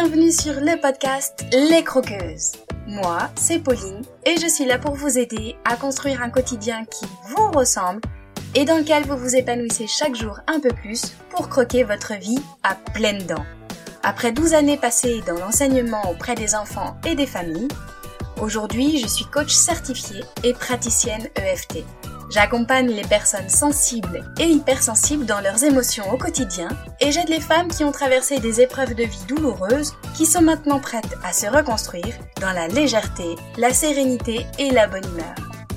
bienvenue sur le podcast Les Croqueuses. Moi, c'est Pauline et je suis là pour vous aider à construire un quotidien qui vous ressemble et dans lequel vous vous épanouissez chaque jour un peu plus pour croquer votre vie à pleines dents. Après 12 années passées dans l'enseignement auprès des enfants et des familles, aujourd'hui je suis coach certifiée et praticienne EFT. J'accompagne les personnes sensibles et hypersensibles dans leurs émotions au quotidien et j'aide les femmes qui ont traversé des épreuves de vie douloureuses qui sont maintenant prêtes à se reconstruire dans la légèreté, la sérénité et la bonne humeur.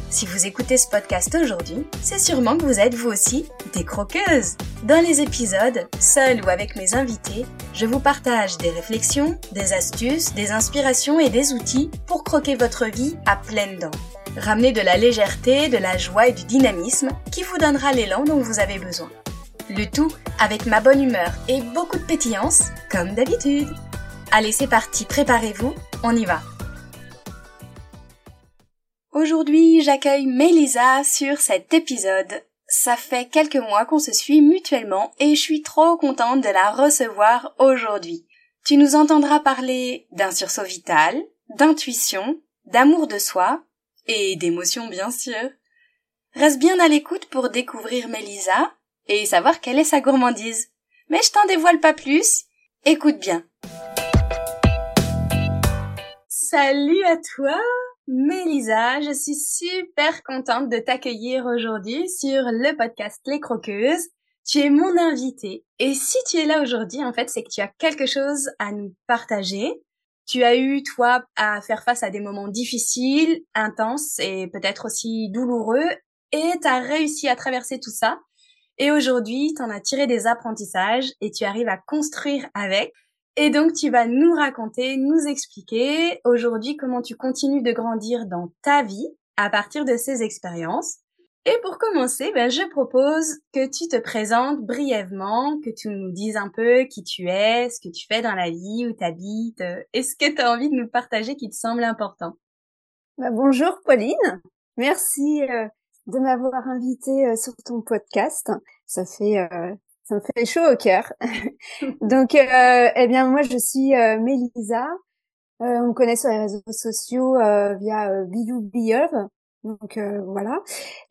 Si vous écoutez ce podcast aujourd'hui, c'est sûrement que vous êtes vous aussi des croqueuses. Dans les épisodes, seul ou avec mes invités, je vous partage des réflexions, des astuces, des inspirations et des outils pour croquer votre vie à pleines dents. Ramenez de la légèreté, de la joie et du dynamisme qui vous donnera l'élan dont vous avez besoin. Le tout avec ma bonne humeur et beaucoup de pétillance, comme d'habitude. Allez, c'est parti, préparez-vous, on y va. Aujourd'hui, j'accueille Mélisa sur cet épisode. Ça fait quelques mois qu'on se suit mutuellement et je suis trop contente de la recevoir aujourd'hui. Tu nous entendras parler d'un sursaut vital, d'intuition, d'amour de soi et d'émotion bien sûr. Reste bien à l'écoute pour découvrir Mélisa et savoir quelle est sa gourmandise. Mais je t'en dévoile pas plus. Écoute bien. Salut à toi Mélisa, je suis super contente de t'accueillir aujourd'hui sur le podcast Les Croqueuses. Tu es mon invitée et si tu es là aujourd'hui, en fait, c'est que tu as quelque chose à nous partager. Tu as eu, toi, à faire face à des moments difficiles, intenses et peut-être aussi douloureux et tu as réussi à traverser tout ça. Et aujourd'hui, tu en as tiré des apprentissages et tu arrives à construire avec. Et donc, tu vas nous raconter, nous expliquer aujourd'hui comment tu continues de grandir dans ta vie à partir de ces expériences. Et pour commencer, ben, je propose que tu te présentes brièvement, que tu nous dises un peu qui tu es, ce que tu fais dans la vie, où tu habites, et ce que tu as envie de nous partager qui te semble important. Bah, bonjour Pauline, merci euh, de m'avoir invitée euh, sur ton podcast. Ça fait euh, ça me fait chaud au cœur. Donc, euh, eh bien, moi, je suis euh, Mélisa. Euh, on me connaît sur les réseaux sociaux euh, via euh, Biyou Donc, voilà.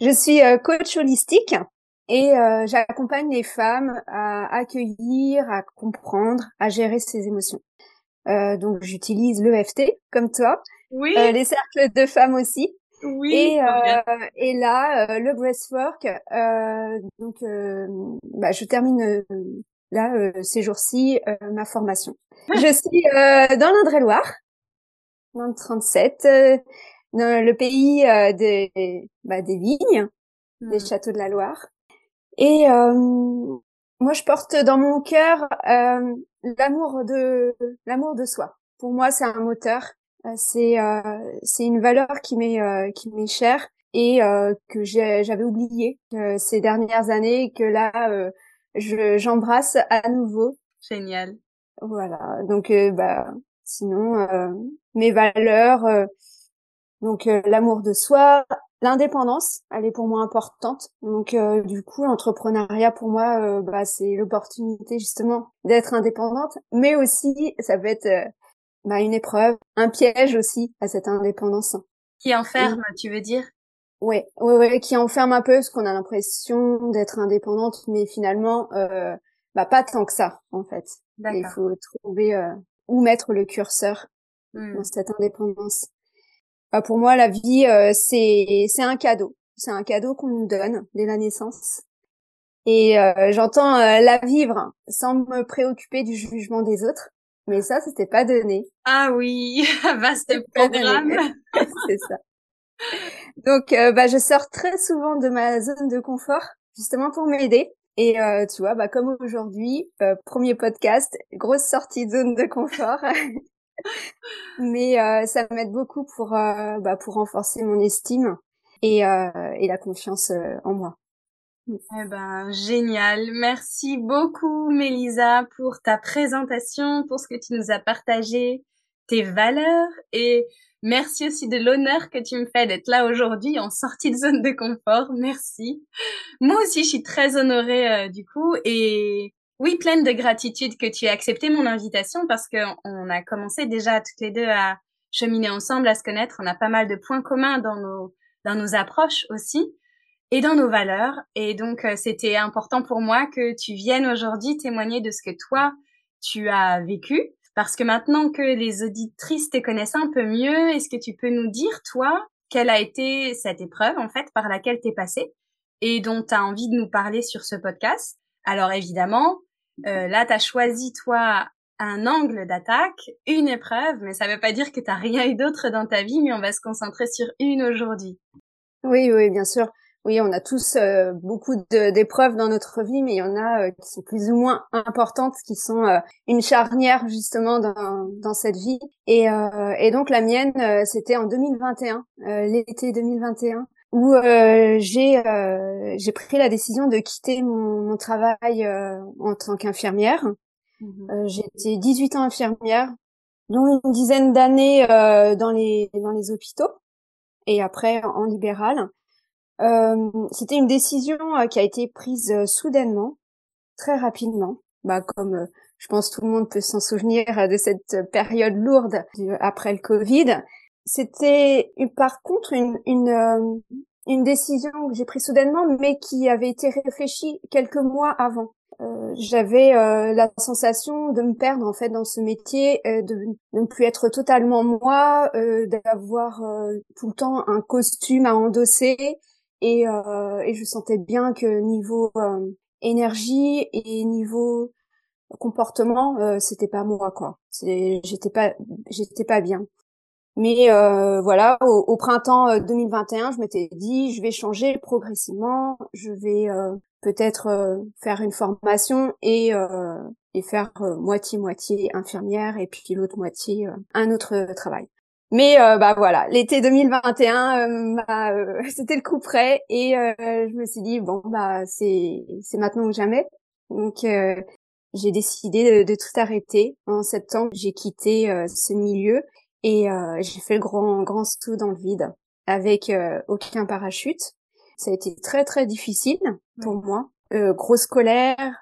Je suis coach holistique et j'accompagne les femmes à accueillir, à comprendre, à gérer ses émotions. donc, j'utilise l'EFT, comme toi. Oui. les cercles de femmes aussi. Oui. Et, euh, et là, euh, le breathwork, euh, donc, euh, bah, je termine euh, là ces jours-ci ma formation. Je suis dans l'Indre-et-Loire, dans le 37, dans le pays des, bah, des vignes, des hmm. châteaux de la Loire. Et moi, je porte dans mon cœur l'amour de l'amour de soi. Pour moi, c'est un moteur euh, c'est euh, c'est une valeur qui m'est euh, qui m'est chère et que j'avais oublié ces dernières années et que là je j'embrasse à nouveau. Génial. Voilà. Donc bah sinon mes valeurs donc l'amour de soi, l'indépendance, elle est pour moi importante. Donc du coup, l'entrepreneuriat pour moi, bah, c'est l'opportunité justement d'être indépendante, mais aussi ça peut être bah, une épreuve, un piège aussi à cette indépendance. Qui enferme, tu veux dire? Oui, ouais, ouais, qui enferme un peu, parce qu'on a l'impression d'être indépendante, mais finalement, euh, bah pas tant que ça, en fait. Il faut trouver euh, où mettre le curseur hmm. dans cette indépendance. Bah, pour moi, la vie, euh, c'est c'est un cadeau. C'est un cadeau qu'on nous donne dès la naissance. Et euh, j'entends euh, la vivre sans me préoccuper du jugement des autres. Mais ça, c'était pas donné. Ah oui, vaste programme. c'est ça. Donc, euh, bah, je sors très souvent de ma zone de confort, justement pour m'aider. Et euh, tu vois, bah, comme aujourd'hui, euh, premier podcast, grosse sortie de zone de confort. Mais ça m'aide beaucoup pour, bah, pour renforcer mon estime et, et la confiance en moi. Eh ben, génial. Merci beaucoup, Mélisa, pour ta présentation, pour ce que tu nous as partagé, tes valeurs et merci aussi de l'honneur que tu me fais d'être là aujourd'hui en sortie de zone de confort. Merci. Moi aussi, je suis très honorée euh, du coup et Oui, pleine de gratitude que tu aies accepté mon invitation parce qu'on a commencé déjà toutes les deux à cheminer ensemble, à se connaître. On a pas mal de points communs dans nos, dans nos approches aussi et dans nos valeurs. Et donc, euh, c'était important pour moi que tu viennes aujourd'hui témoigner de ce que toi, tu as vécu. Parce que maintenant que les auditrices te connaissent un peu mieux, est-ce que tu peux nous dire, toi, quelle a été cette épreuve, en fait, par laquelle tu es passée et dont tu as envie de nous parler sur ce podcast? Alors, évidemment, euh, là, tu as choisi, toi, un angle d'attaque, une épreuve, mais ça ne veut pas dire que tu rien eu d'autre dans ta vie, mais on va se concentrer sur une aujourd'hui. Oui, oui, bien sûr. Oui, on a tous euh, beaucoup d'épreuves dans notre vie, mais il y en a euh, qui sont plus ou moins importantes, qui sont une charnière justement dans, cette vie. Et donc la mienne, c'était en 2021, l'été 2021 où euh, j'ai euh, j'ai pris la décision de quitter mon, mon travail euh, en tant qu'infirmière. Mmh été 18 ans infirmière, dont une dizaine d'années dans les dans les hôpitaux et après en libéral. C'était une décision qui a été prise soudainement, très rapidement, bah comme je pense tout le monde peut s'en souvenir de cette période lourde après le Covid. C'était par contre une, une, euh, une décision que j'ai prise soudainement, mais qui avait été réfléchie quelques mois avant. Euh, j'avais euh, la sensation de me perdre en fait dans ce métier, de, ne plus être totalement moi, d'avoir tout le temps un costume à endosser, et, et je sentais bien que niveau énergie et niveau comportement, c'était pas moi quoi. J'étais pas, j'étais pas bien. Mais euh, voilà, au, printemps 2021, euh, je m'étais dit, je vais changer progressivement, je vais euh, peut-être faire une formation et, et faire moitié-moitié infirmière et puis l'autre moitié un autre travail. Mais bah voilà, l'été 2021, c'était le coup près et je me suis dit bon bah c'est c'est maintenant ou jamais. Donc j'ai décidé de, de, tout arrêter. En septembre, j'ai quitté ce milieu et euh, j'ai fait le grand grand saut dans le vide avec euh, aucun parachute. Ça a été très très difficile pour moi. Euh, grosse colère,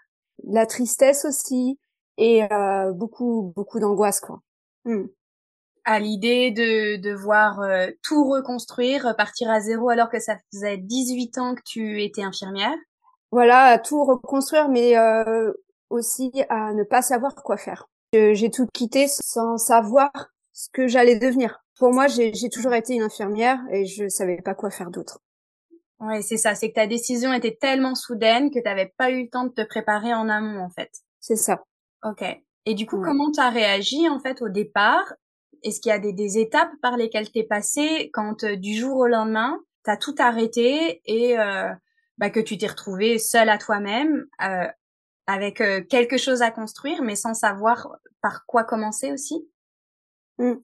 la tristesse aussi et euh, beaucoup beaucoup d'angoisse quoi. Hmm. À l'idée de devoir euh, tout reconstruire, partir à zéro alors que ça faisait 18 ans que tu étais infirmière? Voilà, tout reconstruire mais aussi à ne pas savoir quoi faire. J'ai tout quitté sans savoir ce que j'allais devenir. Pour moi, j'ai toujours été une infirmière et je savais pas quoi faire d'autre. Oui, c'est ça. C'est que ta décision était tellement soudaine que tu n'avais pas eu le temps de te préparer en amont, en fait. C'est ça. Ok. Et du coup, comment tu as réagi, en fait, au départ? Est-ce qu'il y a des, des, étapes par lesquelles t'es passé quand, euh, du jour au lendemain, tu as tout arrêté et euh, bah, que tu t'es retrouvée seule à toi-même, euh, avec quelque chose à construire, mais sans savoir par quoi commencer aussi? Mmh.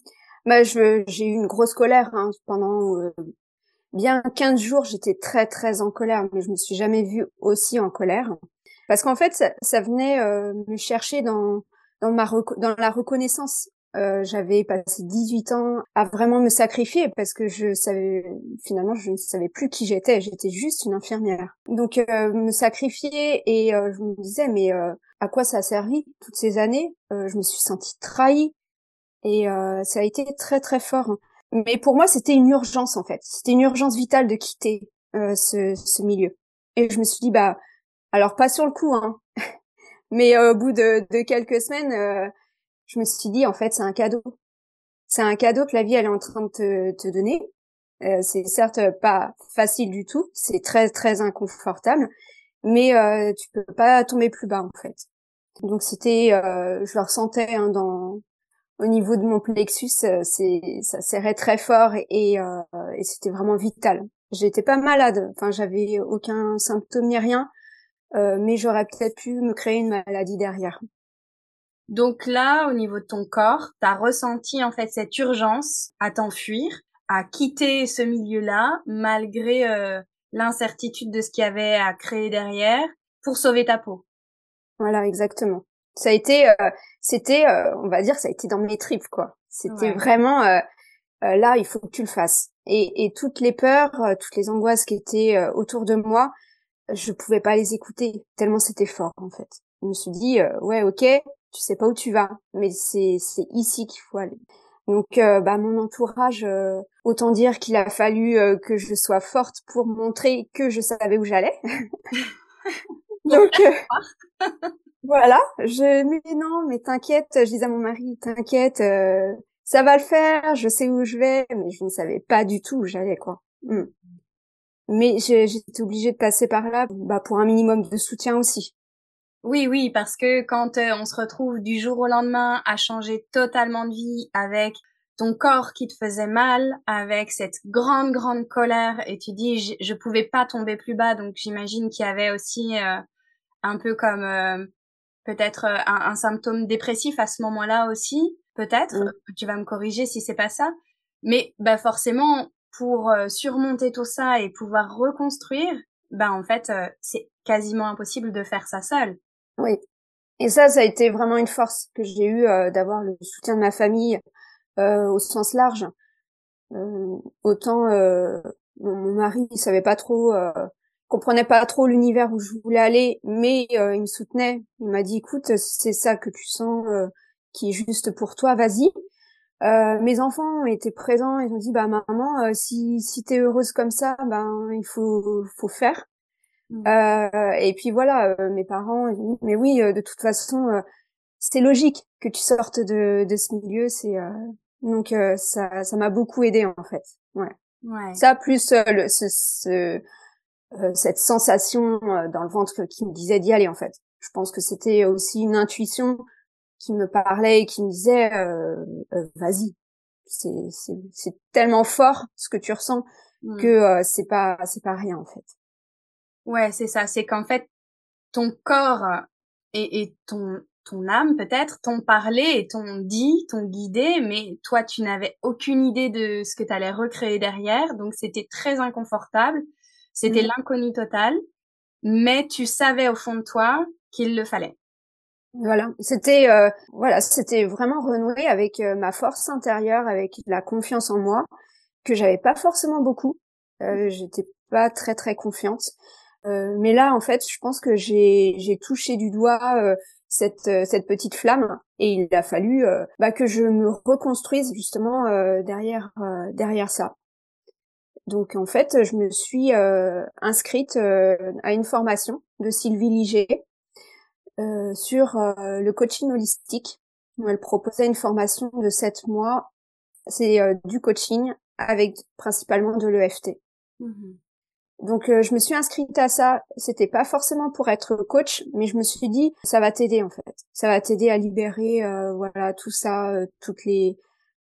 Bah, j'ai eu une grosse colère hein, pendant euh, bien 15 jours. J'étais très très en colère, mais je me suis jamais vue aussi en colère parce qu'en fait, ça, ça venait euh, me chercher dans dans ma dans la reconnaissance. Euh, j'avais passé 18 ans à vraiment me sacrifier parce que je savais finalement je ne savais plus qui j'étais. J'étais juste une infirmière. Donc euh, me sacrifier et je me disais mais à quoi ça a servi toutes ces années? Je me suis sentie trahie et euh, ça a été très très fort. Mais pour moi, c'était une urgence en fait. C'était une urgence vitale de quitter euh, ce, ce, milieu. Et je me suis dit bah alors pas sur le coup, hein. Mais euh, au bout de, de quelques semaines, euh, je me suis dit en fait c'est un cadeau. C'est un cadeau que la vie elle est en train de te, te donner. Euh, c'est certes pas facile du tout, c'est très très inconfortable, mais tu peux pas tomber plus bas en fait. Donc c'était, je le ressentais hein, dans au niveau de mon plexus, euh, c'est ça serrait très fort et, euh, et c'était vraiment vital. J'étais pas malade, enfin j'avais aucun symptôme ni rien, euh, mais j'aurais peut-être pu me créer une maladie derrière. Donc là, au niveau de ton corps, tu as ressenti en fait cette urgence à t'enfuir, à quitter ce milieu-là, malgré euh, l'incertitude de ce qu'il y avait à créer derrière, pour sauver ta peau. Voilà, exactement. Ça a été, euh, c'était, euh, on va dire, ça a été dans mes tripes, quoi. C'était vraiment, euh, là, il faut que tu le fasses. Et, et toutes les peurs, toutes les angoisses qui étaient autour de moi, je pouvais pas les écouter tellement c'était fort, en fait. Je me suis dit, ouais, ok, tu sais pas où tu vas, mais c'est c'est ici qu'il faut aller. Donc, bah, mon entourage, autant dire qu'il a fallu que je sois forte pour montrer que je savais où j'allais. Donc, voilà, je mais non, mais t'inquiète, je disais à mon mari, t'inquiète, ça va le faire, je sais où je vais, mais je ne savais pas du tout où j'allais, quoi. Hmm. Mais j'étais obligée de passer par là bah, pour un minimum de soutien aussi. Oui, oui, parce que quand euh, on se retrouve du jour au lendemain à changer totalement de vie avec ton corps qui te faisait mal, avec cette grande, grande colère, et tu dis, je, je pouvais pas tomber plus bas, donc j'imagine qu'il y avait aussi euh, un peu comme euh, peut-être un, un, symptôme dépressif à ce moment-là aussi peut-être. Tu vas me corriger si c'est pas ça. Mais bah forcément, pour euh, surmonter tout ça et pouvoir reconstruire, bah en fait, euh, c'est quasiment impossible de faire ça seul. Oui. Et ça, ça a été vraiment une force que j'ai eu euh, d'avoir le soutien de ma famille au sens large. autant mon, mari, il savait pas trop, comprenait pas trop l'univers où je voulais aller, mais il me soutenait. Il m'a dit, écoute, si c'est ça que tu sens qui est juste pour toi, vas-y. Euh, mes enfants étaient présents, ils ont dit bah maman, euh, si si t'es heureuse comme ça, ben il faut faut faire. Euh, et puis voilà, euh, mes parents, ils ont dit, mais oui, euh, de toute façon, c'est logique que tu sortes de de ce milieu, c'est donc ça ça m'a beaucoup aidé en fait. Ouais. ouais. Ça plus le ce, ce cette sensation dans le ventre qui me disait d'y aller en fait. Je pense que c'était aussi une intuition qui me parlait et qui me disait euh, euh, vas-y. C'est c'est tellement fort ce que tu ressens mmh. que euh, c'est pas c'est pas rien en fait. Ouais c'est ça. C'est qu'en fait ton corps et, et ton ton âme peut-être t'ont parlé et t'ont dit t'ont guidé mais toi tu n'avais aucune idée de ce que tu allais recréer derrière. Donc c'était très inconfortable c'était mmh. l'inconnu total mais tu savais au fond de toi qu'il le fallait voilà, c'était euh, voilà, c'était vraiment renouer avec euh, ma force intérieure, avec la confiance en moi que j'avais pas forcément beaucoup. Euh, J'étais pas très très confiante, euh, mais là en fait, je pense que j'ai j'ai touché du doigt cette cette petite flamme et il a fallu bah, que je me reconstruise justement derrière derrière ça. Donc en fait, je me suis inscrite à une formation de Sylvie Liger euh, sur euh, le coaching holistique. Elle proposait une formation de sept mois. C'est euh, du coaching avec principalement de l'EFT. Mmh Donc je me suis inscrite à ça. C'était pas forcément pour être coach, mais je me suis dit ça va t'aider en fait. Ça va t'aider à libérer voilà tout ça, toutes les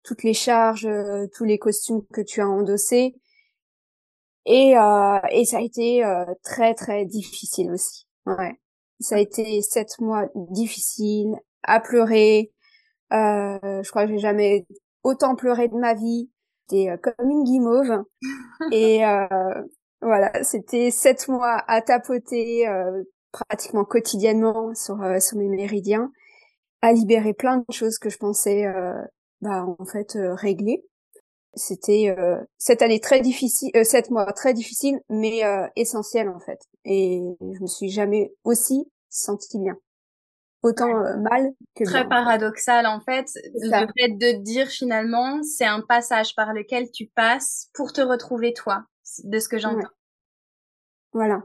toutes les charges, tous les costumes que tu as endossés. Et et ça a été très très difficile aussi. Ouais. Ça a été sept mois difficiles, à pleurer. Euh, je crois que j'ai jamais autant pleuré de ma vie. C'était euh, comme une guimauve. Et euh, voilà, c'était sept mois à tapoter euh, pratiquement quotidiennement sur, euh, sur mes méridiens, à libérer plein de choses que je pensais bah, en fait régler. C'était cette année très difficile, sept mois très difficile, mais essentiel en fait. Et je me suis jamais aussi sentie bien. Autant euh, mal que Très paradoxal en fait. Le fait de dire finalement, c'est un passage par lequel tu passes pour te retrouver toi, de ce que j'entends. Voilà.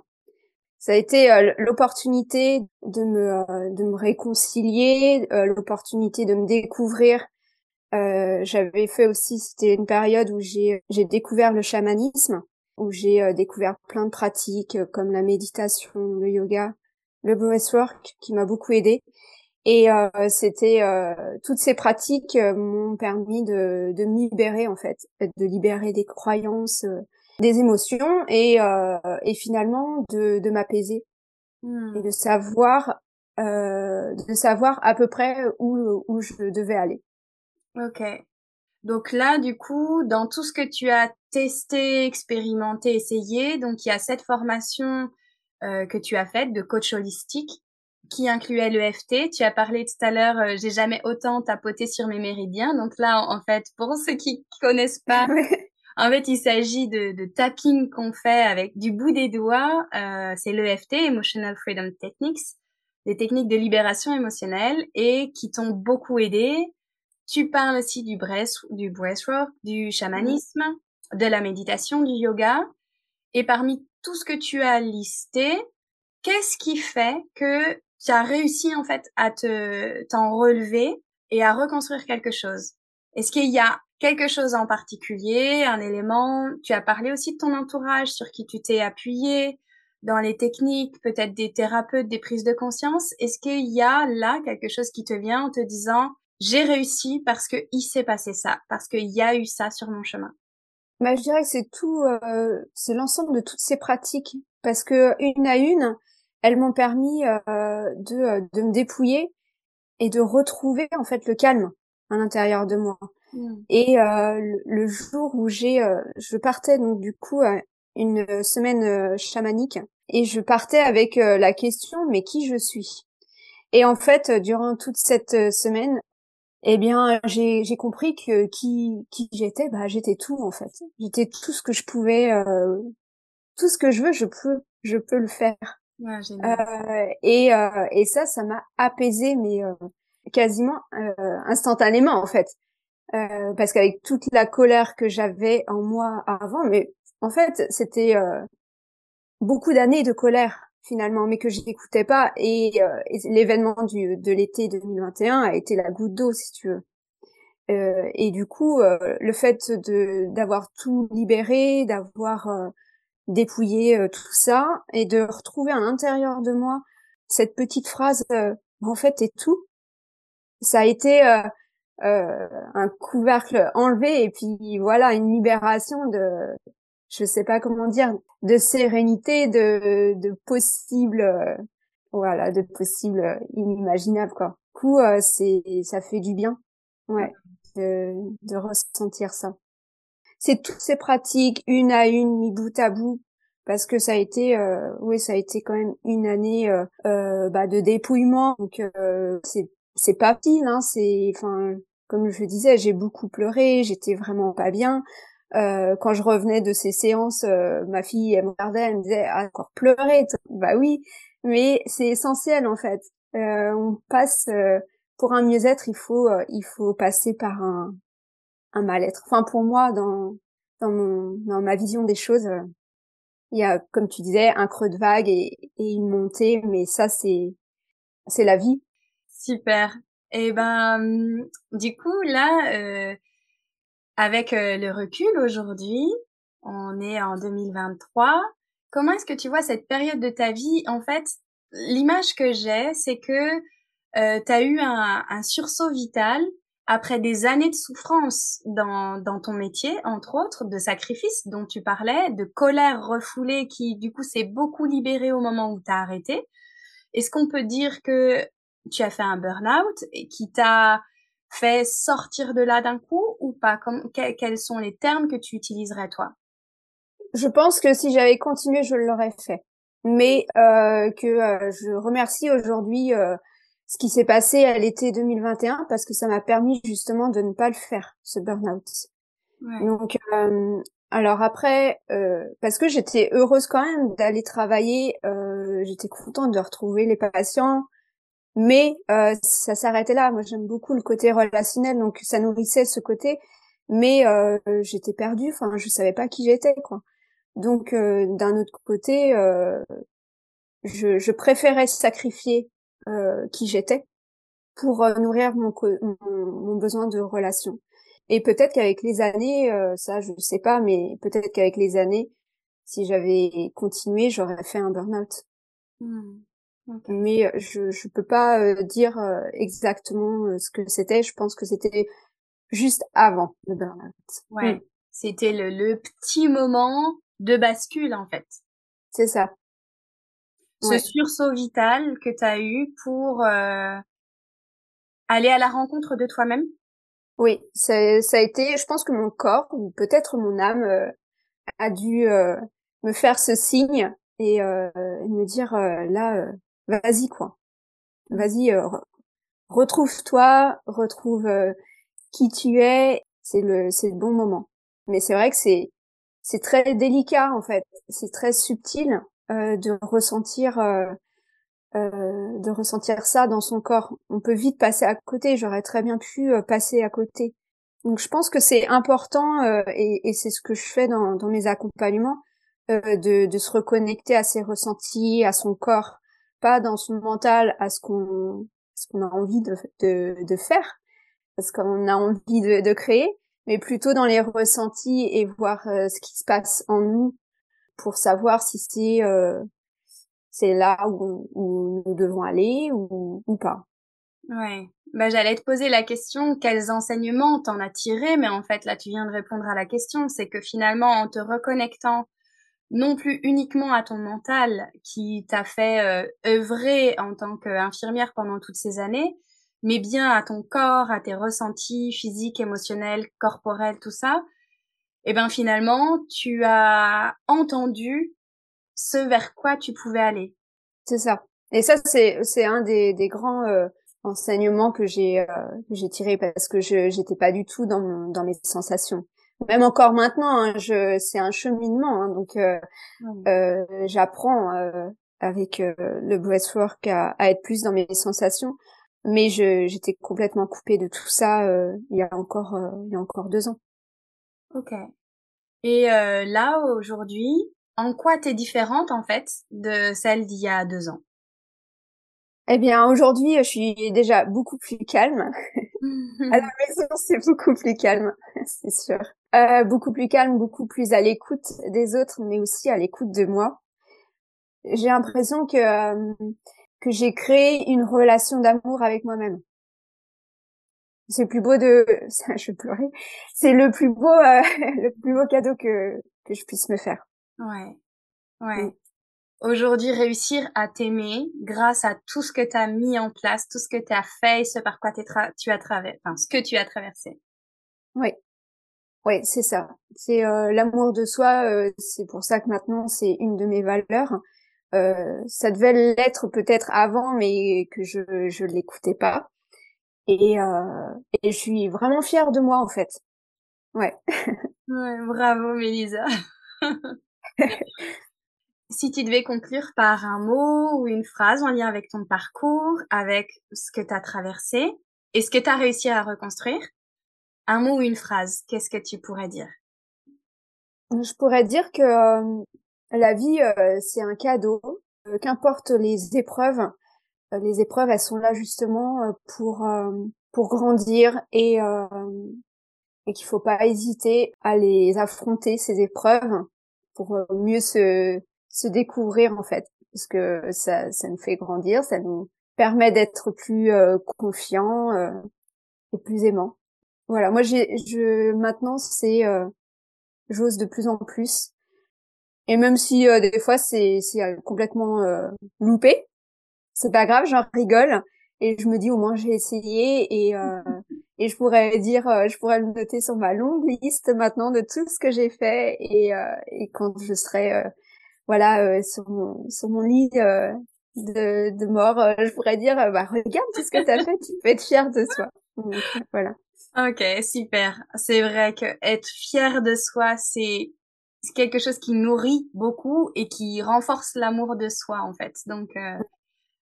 Ça a été euh, l'opportunité de me euh, de me réconcilier, l'opportunité de me découvrir. J'avais fait aussi, c'était une période où j'ai découvert le chamanisme, où j'ai découvert plein de pratiques comme la méditation, le yoga, le breathwork qui m'a beaucoup aidé. Et euh, c'était euh, toutes ces pratiques euh, m'ont permis de, de me libérer en fait, de libérer des croyances, des émotions et, et finalement de, de m'apaiser hmm. et de savoir de savoir à peu près où, où je devais aller. Ok. Donc là, du coup, dans tout ce que tu as testé, expérimenté, essayé, donc il y a cette formation euh, que tu as faite de coach holistique qui incluait l'EFT. Tu as parlé tout à l'heure, euh, j'ai jamais autant tapoté sur mes méridiens. Donc là, en, fait, pour ceux qui connaissent pas, en fait, il s'agit de, de tapping qu'on fait avec du bout des doigts. Euh, c'est l'EFT, Emotional Freedom Techniques. des techniques de libération émotionnelle et qui t'ont beaucoup aidé. Tu parles aussi du breath, du breathwork, du chamanisme, de la méditation, du yoga. Et parmi tout ce que tu as listé, qu'est-ce qui fait que tu as réussi en fait à te t'en relever et à reconstruire quelque chose? Est-ce qu'il y a quelque chose en particulier, un élément? Tu as parlé aussi de ton entourage sur qui tu t'es appuyé, dans les techniques, peut-être des thérapeutes, des prises de conscience. Est-ce qu'il y a là quelque chose qui te vient en te disant j'ai réussi parce que il s'est passé ça, parce qu'il y a eu ça sur mon chemin bah, je dirais que c'est tout, euh, c'est l'ensemble de toutes ces pratiques, parce que une à une, elles m'ont permis euh, de, euh, de me dépouiller et de retrouver en fait le calme à l'intérieur de moi. Mmh. Et le, jour où j'ai, je partais donc du coup une semaine chamanique et je partais avec la question mais qui je suis? Et en fait, durant toute cette semaine, eh bien j'ai j'ai compris que qui qui j'étais bah j'étais tout en fait. J'étais tout ce que je pouvais euh, tout ce que je veux je peux je peux le faire. Ouais, euh, et euh, et ça ça m'a apaisé mais euh, quasiment euh, instantanément en fait. Euh, parce qu'avec toute la colère que j'avais en moi avant mais en fait c'était beaucoup d'années de colère finalement, mais que je n'écoutais pas. Et, euh, l'événement du de l'été 2021 a été la goutte d'eau, si tu veux. Euh, et du coup, euh, le fait de d'avoir tout libéré, d'avoir euh, dépouillé tout ça, et de retrouver à l'intérieur de moi cette petite phrase en fait est tout. Ça a été un couvercle enlevé et puis voilà une libération de je sais pas comment dire, de sérénité, de, de possible, euh, voilà, de possible inimaginable quoi. Du coup, euh, c'est, ça fait du bien, ouais, de, de ressentir ça. C'est toutes ces pratiques, une à une, mis bout à bout, parce que ça a été, euh, oui, ça a été quand même une année euh, bah, de dépouillement. Donc c'est, c'est pas pile, hein. C'est, enfin, comme je disais, j'ai beaucoup pleuré, j'étais vraiment pas bien. Euh, quand je revenais de ces séances, euh, ma fille elle me regardait, elle me disait ah, encore pleurer. Bah oui, mais c'est essentiel en fait. Euh, on passe pour un mieux-être, il faut il faut passer par un un mal-être. Enfin pour moi dans dans mon dans ma vision des choses, il y a comme tu disais un creux de vague et, et une montée, mais ça c'est c'est la vie. Super. Et eh ben du coup là avec euh, le recul aujourd'hui, on est en 2023. Comment est-ce que tu vois cette période de ta vie? En fait, l'image que j'ai, c'est que euh, tu as eu un, sursaut vital après des années de souffrance dans, ton métier, entre autres, de sacrifice dont tu parlais, de colère refoulée qui, du coup, s'est beaucoup libérée au moment où tu as arrêté. Est-ce qu'on peut dire que tu as fait un burn-out et qui t'a fait sortir de là d'un coup ou pas? Comme, Quels sont les termes que tu utiliserais toi? Je pense que si j'avais continué, je l'aurais fait. Mais euh, que euh, je remercie aujourd'hui euh, ce qui s'est passé à l'été 2021 parce que ça m'a permis justement de ne pas le faire, ce burn-out. Ouais. Donc, euh, alors après, euh, parce que j'étais heureuse quand même d'aller travailler, j'étais contente de retrouver les patients, mais euh, ça s'arrêtait là. Moi, j'aime beaucoup le côté relationnel, donc ça nourrissait ce côté. Mais euh, j'étais perdue. Enfin, je savais pas qui j'étais, quoi. Donc, euh, d'un autre côté, euh, je, je, préférais sacrifier euh, qui j'étais pour nourrir mon, mon, mon, besoin de relation. Et peut-être qu'avec les années, ça, je sais pas, mais peut-être qu'avec les années, si j'avais continué, j'aurais fait un burn-out. Hmm. Mais je je peux pas euh, dire euh, exactement euh, ce que c'était. Je pense que c'était juste avant le burn-out. Ouais. Mm. C'était le, le petit moment de bascule en fait. C'est ça. Ce sursaut vital que tu as eu pour aller à la rencontre de toi-même. Oui, ça, ça a été. Je pense que mon corps ou peut-être mon âme a dû me faire ce signe et me dire là vas-y quoi. Vas-y, euh, retrouve-toi, retrouve euh, qui tu es. C'est le, c'est le bon moment. Mais c'est vrai que c'est, c'est très délicat en fait. C'est très subtil euh, de ressentir euh, de ressentir ça dans son corps. On peut vite passer à côté. J'aurais très bien pu passer à côté. Donc je pense que c'est important et, et c'est ce que je fais dans, dans mes accompagnements de, de se reconnecter à ses ressentis, à son corps, pas dans son mental, à ce qu'on ce qu'on a envie de, de, de faire, parce qu'on a envie de, de créer, mais plutôt dans les ressentis et voir euh, ce qui se passe en nous pour savoir si c'est euh, c'est là où, où, nous devons aller ou, ou pas. Ouais. Bah, j'allais te poser la question, quels enseignements t'en as tiré, mais en fait, là, tu viens de répondre à la question. C'est que finalement, en te reconnectant non plus uniquement à ton mental qui t'a fait euh, œuvrer en tant qu'infirmière pendant toutes ces années, mais bien à ton corps, à tes ressentis physiques, émotionnels, corporels, tout ça, et eh ben finalement, tu as entendu ce vers quoi tu pouvais aller. C'est ça. Et ça, c'est c'est un des, des grands euh, enseignements que j'ai euh, j'ai tiré parce que je j'étais pas du tout dans dans mes sensations. Même encore maintenant, hein, je c'est un cheminement. Hein, donc euh, euh, j'apprends avec le breathwork à, à être plus dans mes sensations mais je j'étais complètement coupée de tout ça euh, il y a encore euh, il y a encore deux ans. Ok. Et euh, là aujourd'hui, en quoi t'es différente en fait de celle d'il y a deux ans? Eh bien aujourd'hui, je suis déjà beaucoup plus calme. à la maison, c'est beaucoup plus calme, c'est sûr. Euh, beaucoup plus calme, beaucoup plus à l'écoute des autres, mais aussi à l'écoute de moi. J'ai l'impression que que j'ai créé une relation d'amour avec moi-même. C'est le plus beau de, je vais pleurer. C'est le plus beau, euh, le plus beau cadeau que que je puisse me faire. Ouais, ouais. Mm. Aujourd'hui, réussir à t'aimer grâce à tout ce que tu as mis en place, tout ce que tu as fait, ce par quoi tu as traversé, enfin ce que tu as traversé. Oui, oui, c'est ça. C'est euh, l'amour de soi. Euh, c'est pour ça que maintenant c'est une de mes valeurs. Euh, ça devait l'être peut-être avant, mais que je je l'écoutais pas. Et euh, et je suis vraiment fière de moi en fait. Ouais. ouais bravo Mélisa. si tu devais conclure par un mot ou une phrase en lien avec ton parcours, avec ce que tu as traversé et ce que tu as réussi à reconstruire, un mot ou une phrase, qu'est-ce que tu pourrais dire? Je pourrais dire que euh, la vie, euh, c'est un cadeau. Euh, qu'importe les épreuves, les épreuves, elles sont là justement pour pour grandir et et qu'il faut pas hésiter à les affronter ces épreuves pour mieux se se découvrir en fait, parce que ça ça nous fait grandir, ça nous permet d'être plus confiant et plus aimant. Voilà, moi j'ai je maintenant c'est j'ose de plus en plus et même si euh, des fois c'est c'est euh, complètement euh, loupé, c'est pas grave, j'en rigole et je me dis au moins j'ai essayé et et je pourrais dire je pourrais le noter sur ma longue liste maintenant de tout ce que j'ai fait et et quand je serai voilà sur mon sur mon lit de, de mort, je pourrais dire bah regarde tout ce que t'as fait, tu peux être fier de soi. voilà. Ok, super. C'est vrai que être fier de soi, c'est quelque chose qui nourrit beaucoup et qui renforce l'amour de soi en fait. Donc euh,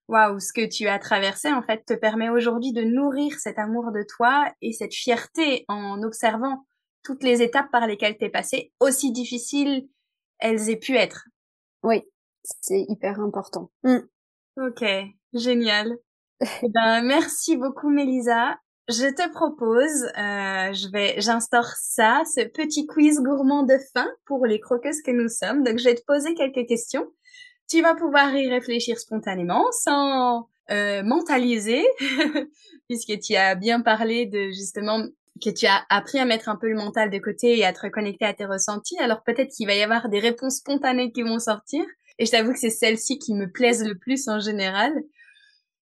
waouh, ce que tu as traversé en fait te permet aujourd'hui de nourrir cet amour de toi et cette fierté en observant toutes les étapes par lesquelles tu es passé, aussi difficiles elles aient pu être. Oui, c'est hyper important. Mm. Ok, génial. eh ben, merci beaucoup Mélisa je te propose, euh, je vais, j'instaure ça, ce petit quiz gourmand de fin pour les croqueuses que nous sommes. Donc, je vais te poser quelques questions. Tu vas pouvoir y réfléchir spontanément, sans euh, mentaliser, puisque tu as bien parlé de justement que tu as appris à mettre un peu le mental de côté et à te reconnecter à tes ressentis. Alors peut-être qu'il va y avoir des réponses spontanées qui vont sortir. Et je t'avoue que c'est celles-ci qui me plaisent le plus en général.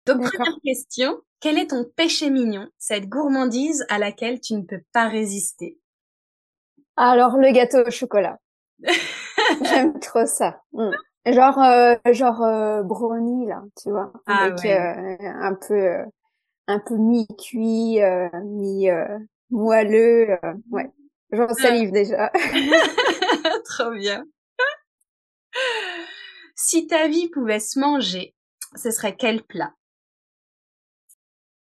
Donc première question, quel est ton péché mignon, cette gourmandise à laquelle tu ne peux pas résister? Alors le gâteau au chocolat. J'aime trop ça. Mm. Genre euh, genre euh, brownie là, tu vois, ah, avec euh, un peu un peu mi-cuit, mi moelleux, ouais. J'en salive déjà. trop bien. si ta vie pouvait se manger ce serait quel plat?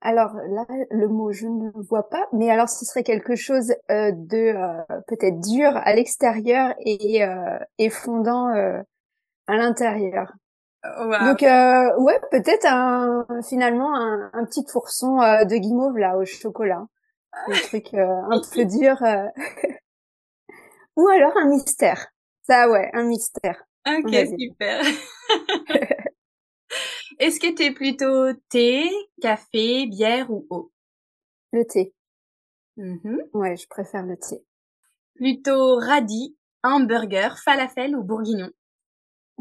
Alors là, le mot je ne vois pas, mais alors ce serait quelque chose euh, de euh, peut-être dur à l'extérieur et, euh, et fondant à l'intérieur. Donc ouais, peut-être un finalement un, un petit fourçon de guimauve là au chocolat, un truc un peu dur. Ou alors un mystère. Ça ouais, un mystère. Ok, super. Est-ce que tu es plutôt thé, café, bière ou eau? Le thé. Mm Ouais, je préfère le thé. Plutôt radis, hamburger, falafel ou bourguignon?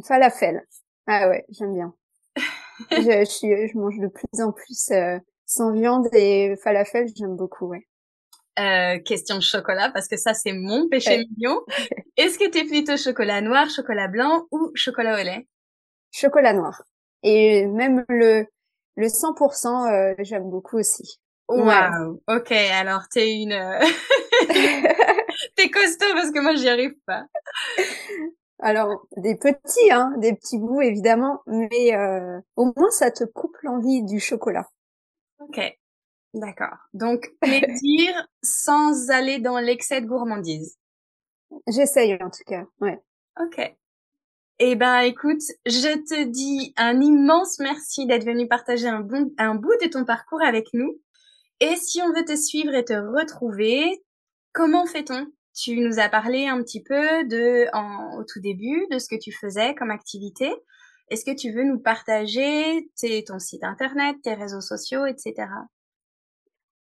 Falafel. Ah ouais, j'aime bien. je, je, je, mange de plus en plus euh, sans viande et falafel, j'aime beaucoup, ouais. Euh, question chocolat, parce que ça, c'est mon péché mignon. Est-ce que tu es plutôt chocolat noir, chocolat blanc ou chocolat au lait? Chocolat noir. Et même le le 100%, euh, j'aime beaucoup aussi. Wow. Ok, alors t'es une euh, t'es costaud parce que moi j'y arrive pas. Alors des petits, hein, des petits bouts évidemment, mais euh, au moins ça te coupe l'envie du chocolat. Ok, d'accord. Donc plaisir sans aller dans l'excès de gourmandise? J'essaye en tout cas, ouais. Ok. Eh ben, écoute, je te dis un immense merci d'être venu partager un, bout de ton parcours avec nous. Et si on veut te suivre et te retrouver, comment fait-on? Tu nous as parlé un petit peu de, en, au tout début, de ce que tu faisais comme activité. Est-ce que tu veux nous partager tes, ton site internet, tes réseaux sociaux, etc.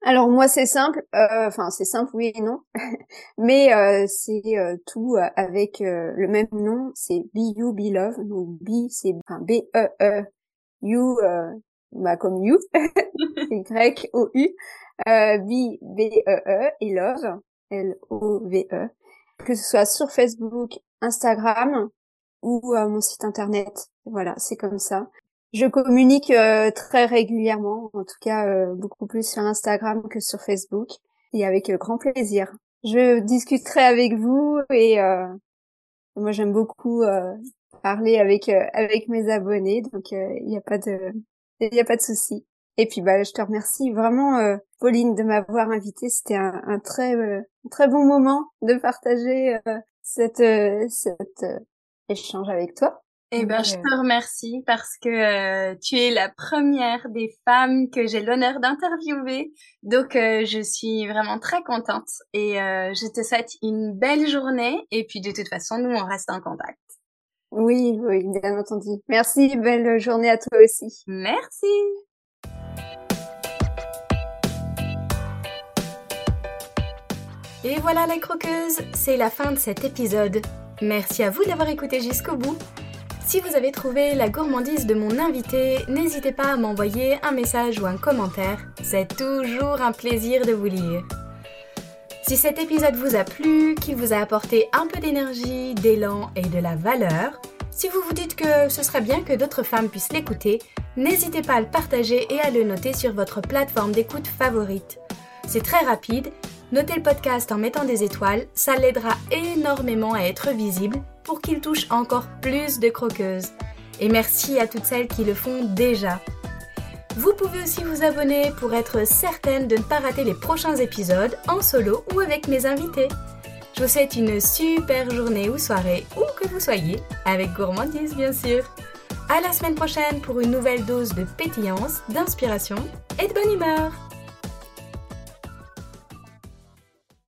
Alors moi c'est simple, euh, enfin c'est simple oui et non, mais euh, c'est euh, tout avec le même nom, c'est Be You Be Love, donc Be c'est enfin, B E E You bah comme You, Y O U, Be B E E et Love L O V E, que ce soit sur Facebook, Instagram ou mon site internet, voilà c'est comme ça. Je communique euh, très régulièrement, en tout cas euh, beaucoup plus sur Instagram que sur Facebook, et avec euh, grand plaisir. Je discuterai avec vous et moi j'aime beaucoup parler avec avec mes abonnés, donc il n'y a pas de il y a pas de souci. Et puis bah je te remercie vraiment Pauline de m'avoir invité. C'était un, un, très très bon moment de partager cette cet échange avec toi. Eh ben, je te remercie parce que euh, tu es la première des femmes que j'ai l'honneur d'interviewer. Donc, euh, je suis vraiment très contente et euh, je te souhaite une belle journée. Et puis, de toute façon, nous, on reste en contact. Oui, oui, bien entendu. Merci, belle journée à toi aussi. Merci. Et voilà les croqueuses, c'est la fin de cet épisode. Merci à vous d'avoir écouté jusqu'au bout. Si vous avez trouvé la gourmandise de mon invité, n'hésitez pas à m'envoyer un message ou un commentaire. C'est toujours un plaisir de vous lire. Si cet épisode vous a plu, qu'il vous a apporté un peu d'énergie, d'élan et de la valeur, si vous vous dites que ce serait bien que d'autres femmes puissent l'écouter, n'hésitez pas à le partager et à le noter sur votre plateforme d'écoute favorite. C'est très rapide Notez le podcast en mettant des étoiles, ça l'aidera énormément à être visible pour qu'il touche encore plus de croqueuses. Et merci à toutes celles qui le font déjà. Vous pouvez aussi vous abonner pour être certaine de ne pas rater les prochains épisodes en solo ou avec mes invités. Je vous souhaite une super journée ou soirée, où que vous soyez, avec gourmandise bien sûr. À la semaine prochaine pour une nouvelle dose de pétillance, d'inspiration et de bonne humeur.